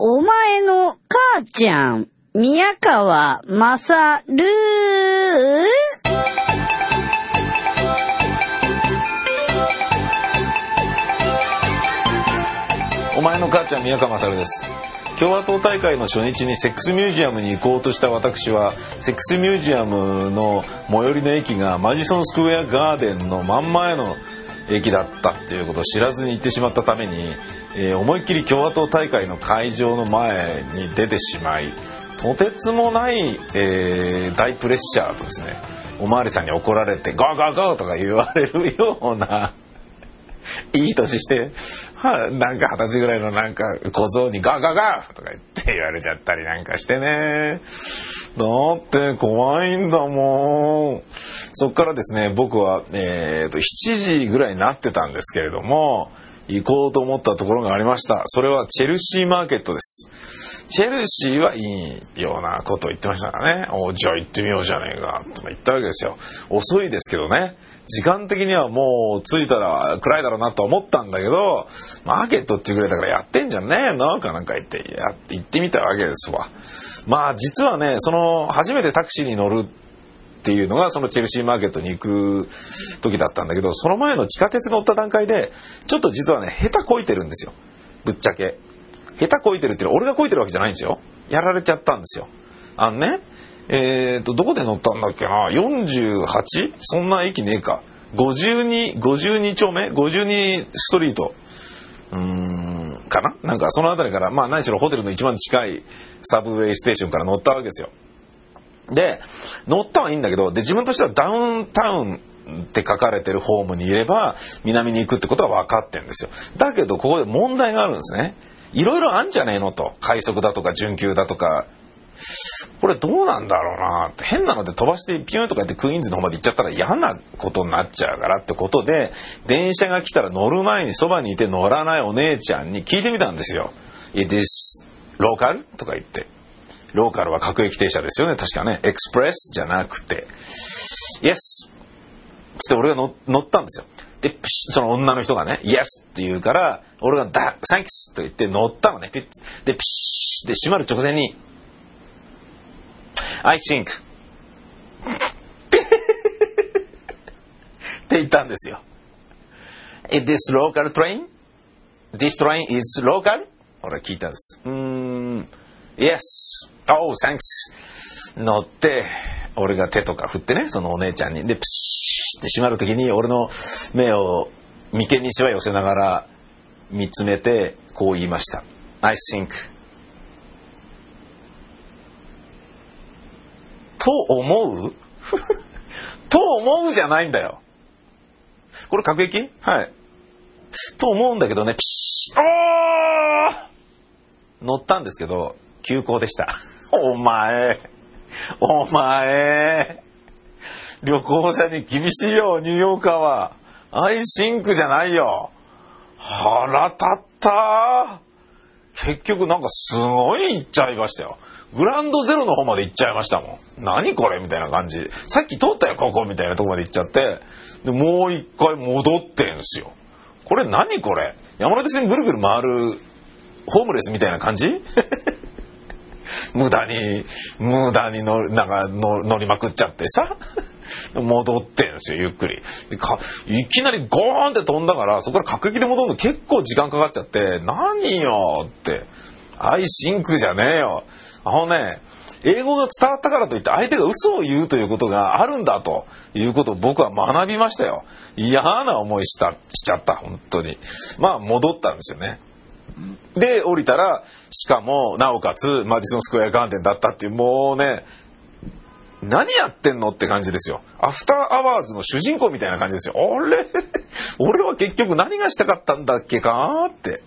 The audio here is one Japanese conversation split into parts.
お前の母ちゃん、宮川まさるお前の母ちゃん宮川勝です。共和党大会の初日にセックスミュージアムに行こうとした私はセックスミュージアムの最寄りの駅がマジソンスクエアガーデンの真ん前の駅だったっていうことを知らずに行ってしまったために、えー思いっきり共和党大会の会場の前に出てしまいとてつもない、えー大プレッシャーとですねお巡りさんに怒られて「ゴーゴーゴー!」とか言われるようないい年して、はなんか二十歳ぐらいのなんか小僧にガガガーとか言って言われちゃったりなんかしてね。だって怖いんだもん。そっからですね、僕は、えーと、7時ぐらいになってたんですけれども、行こうと思ったところがありました。それはチェルシーマーケットです。チェルシーはいいようなことを言ってましたからね。おじゃあ行ってみようじゃねえか、とか言ったわけですよ。遅いですけどね。時間的にはもう着いたら暗いだろうなと思ったんだけど、マーケットっていうぐらいだからやってんじゃねえのかなんか言って、やって行ってみたわけですわ。まあ実はね、その初めてタクシーに乗るっていうのがそのチェルシーマーケットに行く時だったんだけど、その前の地下鉄乗った段階で、ちょっと実はね、下手こいてるんですよ。ぶっちゃけ。下手こいてるっていうのは俺がこいてるわけじゃないんですよ。やられちゃったんですよ。あのね、えーと、どこで乗ったんだっけな ?48? そんな駅ねえか。52、52丁目 ?52 ストリート？うーん、かな？なんかその辺りから、まあ何しろホテルの一番近いサブウェイステーションから乗ったわけですよ。で、乗ったはいいんだけど、で、自分としてはダウンタウンって書かれてるホームにいれば、南に行くってことは分かってるんですよ。だけど、ここで問題があるんですね。いろいろあんじゃねえのと。快速だとか、準急だとか。これどうなんだろうなって変なので飛ばしてピュンとかやってクイーンズの方まで行っちゃったら嫌なことになっちゃうからってことで、電車が来たら乗る前にそばにいて乗らないお姉ちゃんに聞いてみたんですよ。It is local? とか言って。ローカルは各駅停車ですよね。確かね。エクスプレスじゃなくて。Yes! つって俺が乗ったんですよ。で、その女の人がね、Yes! って言うから、俺がだ、Thanks! と言って乗ったのね。ピッで、ピシッで閉まる直前に、I think って言ったんですよ。Is this local train? This train is local? 俺聞いたんです。うーん、Yes. Oh, thanks. 乗って、俺が手とか振ってね、そのお姉ちゃんに。で、プシーって閉まるときに俺の目を眉間にしわ寄せながら見つめて、こう言いました。I think と思う？と思うじゃないんだよ。これ各駅はい。と思うんだけどね、ピシッ乗ったんですけど、急行でした。お前、お前、旅行者に厳しいよ、ニューヨーカーは。アイシンクじゃないよ。腹立った結局なんかすごい行っちゃいましたよ。グランドゼロの方まで行っちゃいましたもん。何これみたいな感じ。さっき通ったよ、ここみたいなとこまで行っちゃって。で、もう一回戻ってんすよ。これ何これ？山手線ぐるぐる回るホームレスみたいな感じ？無駄に、無駄に乗なんか乗乗りまくっちゃってさ。戻ってんすよ、ゆっくり。いきなりゴーンって飛んだから、そこから各駅で戻るの結構時間かかっちゃって、何よって。I think じゃねえよ。あのね、英語が伝わったからといって相手が嘘を言うということがあるんだということを僕は学びましたよ。嫌な思いした、しちゃった、本当に。まあ戻ったんですよね。で、降りたら、しかも、なおかつ、マディソンスクエアガーデンだったっていう、もうね、何やってんのって感じですよ。アフターアワーズの主人公みたいな感じですよ。あれ？俺は結局何がしたかったんだっけかって。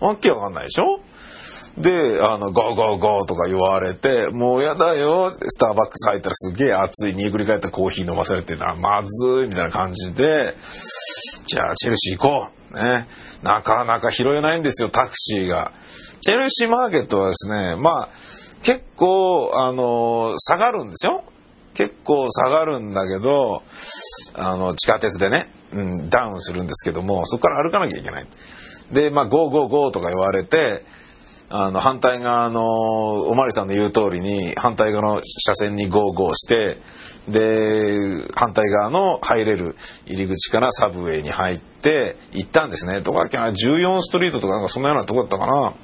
わけわかんないでしょ？で、あの、ゴーゴーゴーとか言われて、もうやだよ。スターバックス入ったらすげえ熱い、にぐり返ったコーヒー飲まされてな、まずい、みたいな感じで、じゃあ、チェルシー行こう。ね。なかなか拾えないんですよ、タクシーが。チェルシーマーケットはですね、まあ、結構、あの、下がるんですよ。結構下がるんだけど、あの、地下鉄でね、うん、ダウンするんですけども、そこから歩かなきゃいけない。で、まあ、 go go go とか言われて、あの、反対側の、おまわりさんの言う通りに、反対側の車線に go go して、で、反対側の入れる入り口からサブウェイに入って行ったんですね。どこだっけな、14ストリートとかなんかそんなようなとこだったかな。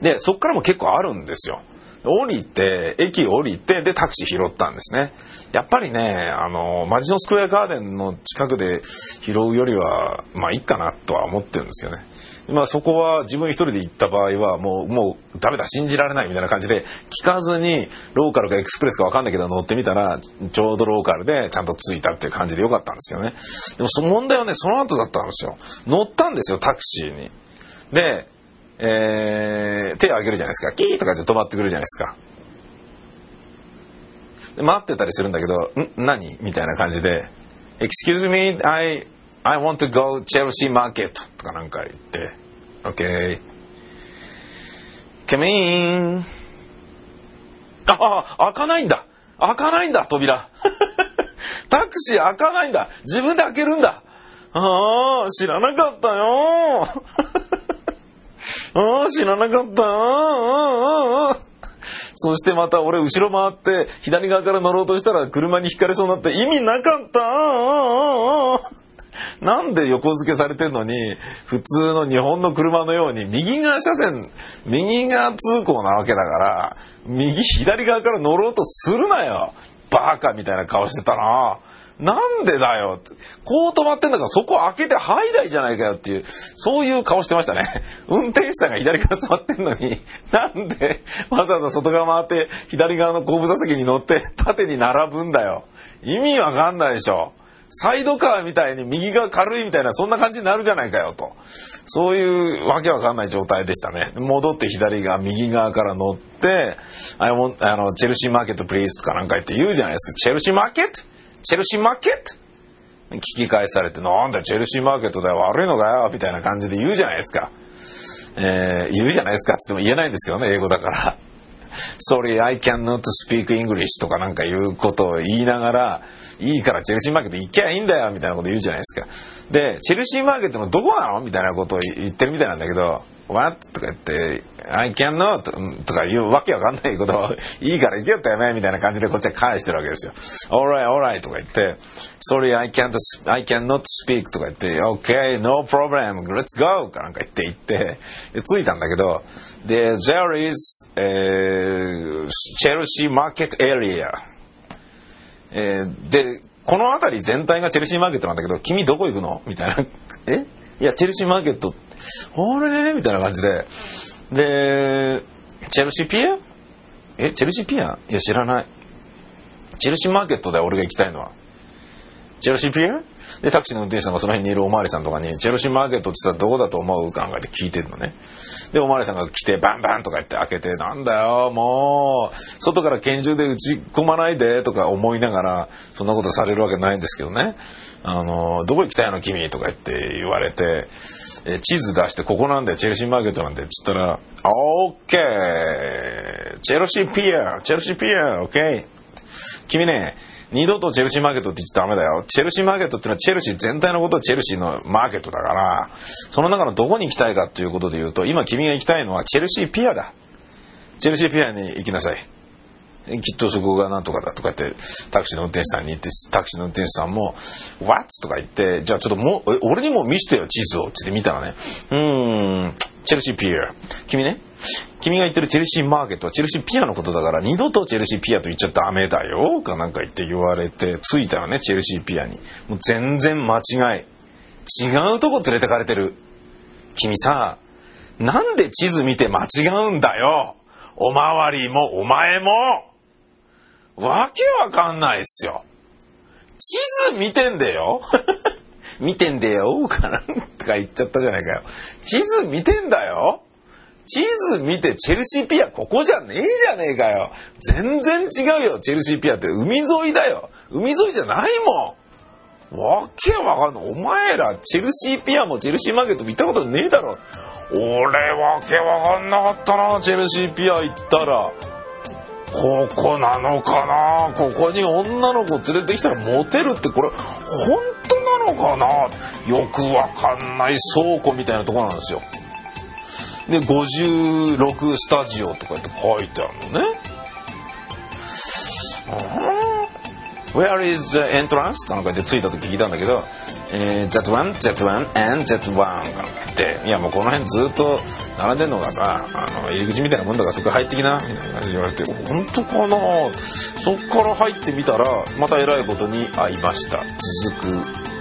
で、そっからも結構あるんですよ。降りて、駅降りて、で、タクシー拾ったんですね。やっぱりね、あの、マディソンスクエアガーデンの近くで拾うよりは、まあいいかなとは思ってるんですけどね。まあそこは自分一人で行った場合はもう、もうダメだ、信じられないみたいな感じで、聞かずにローカルかエクスプレスかわかんないけど乗ってみたら、ちょうどローカルでちゃんと着いたっていう感じでよかったんですけどね。でもその問題はね、その後だったんですよ。乗ったんですよ、タクシーに。で、えー、手を挙げるじゃないですか。キーとかで止まってくるじゃないですか。待ってたりするんだけど、ん？何？みたいな感じで、Excuse me, I, I want to go Chelsea Market とかなんか言って、OK. Come in. あ、あ、開かないんだ。開かないんだ、扉。タクシー開かないんだ。自分で開けるんだ。ああ、知らなかったよ。ああ、知らなかった。そしてまた俺後ろ回って左側から乗ろうとしたら車にひかれそうになって意味なかった。なんで横付けされてんのに普通の日本の車のように右側車線、右側通行なわけだから右左側から乗ろうとするなよ。バカみたいな顔してたな。なんでだよって。こう止まってんだからそこ開けて入らいじゃないかよっていう、そういう顔してましたね。運転手さんが左から座ってんのに、なんでわざわざ外側回って左側の後部座席に乗って縦に並ぶんだよ。意味わかんないでしょ。サイドカーみたいに右が軽いみたいなそんな感じになるじゃないかよと。そういうわけわかんない状態でしたね。戻って左側、右側から乗って、あの、チェルシーマーケットプリーズとかなんか言って言うじゃないですか。チェルシーマーケットチェルシーマーケット？聞き返されて、なんだ、チェルシーマーケットだよ、悪いのかよ、みたいな感じで言うじゃないですか。えー、言うじゃないですかって言っても言えないんですけどね、英語だから。Sorry, I cannot speak English とかなんかいうことを言いながら、いいからチェルシーマーケット行きゃいいんだよみたいなこと言うじゃないですか。で、チェルシーマーケットのどこなの？みたいなことを言ってるみたいなんだけど、What? とか言って、I cannot とかいうわけわかんないことを、いいから行けよってやめみたいな感じでこっちは返してるわけですよ。Alright, alright とか言って、Sorry, I can't, I cannot speak とか言って、Okay, no problem, let's go かなんか言って行って、着いたんだけど、で、There is, えー、Chelsea Market Area えーで、この辺り全体がチェルシーマーケットなんだけど、君どこ行くの？みたいな。え？いや、チェルシーマーケット、あれ？みたいな感じで。で、チェルシーピアえ、チェルシーピアいや、知らない。チェルシーマーケットだよ、俺が行きたいのは。チェルシーピアで、タクシーの運転手さんがその辺にいるおまわりさんとかに、チェルシーマーケットって言ったらどこだと思うかなんかって聞いてるのね。で、おまわりさんが来て、バンバンとか言って開けて、なんだよ、もう、外から拳銃で撃ち込まないで、とか思いながら、そんなことされるわけないんですけどね。あの、どこ行きたいの君とか言って言われて、え地図出して、ここなんだよ、チェルシーマーケットなんだよ、つったら、オッケーチェルシーピアチェルシーピアオッケー君ね、二度とチェルシーマーケットって言っちゃダメだよ。チェルシーマーケットってのはチェルシー全体のことはチェルシーのマーケットだから、その中のどこに行きたいかっていうことで言うと、今君が行きたいのはチェルシーピアだ。チェルシーピアに行きなさい。きっとそこがなんとかだとか言って、タクシーの運転手さんに言って、タクシーの運転手さんも、What? とか言って、じゃあちょっともう、俺にも見せてよ、地図を。って見たらね、うーん、チェルシーピア。君ね、君が言ってるチェルシーマーケットはチェルシーピアのことだから、二度とチェルシーピアと言っちゃダメだよ、かなんか言って言われて、着いたよね、チェルシーピアに。もう全然間違い。違うとこ連れてかれてる。君さ、なんで地図見て間違うんだよおまわりもお前もわけわかんないっすよ。地図見てんだよ見てんだよかなんか言っちゃったじゃないかよ。地図見てんだよ地図見てチェルシーピアここじゃねえじゃねえかよ。全然違うよ、チェルシーピアって海沿いだよ。海沿いじゃないもん。わけわかんない。お前ら、チェルシーピアもチェルシーマーケットも行ったことねえだろ。俺、わけわかんなかったな、チェルシーピア行ったら。ここなのかなここに女の子連れてきたらモテるってこれ、本当なのかな？よくわかんない倉庫みたいなとこなんですよ。で56スタジオとかって書いてあるのね。Where is the entrance? かなんかで着いた時聞いたんだけど、えー、Jet 1、Jet 1 and Jet 1かなんかって、いやもうこの辺ずっと並んでんのがさ、あの、入り口みたいなもんだからそこ入ってきな、みたいな感じで言われて、本当かな？そっから入ってみたら、また偉いことに会いました。続く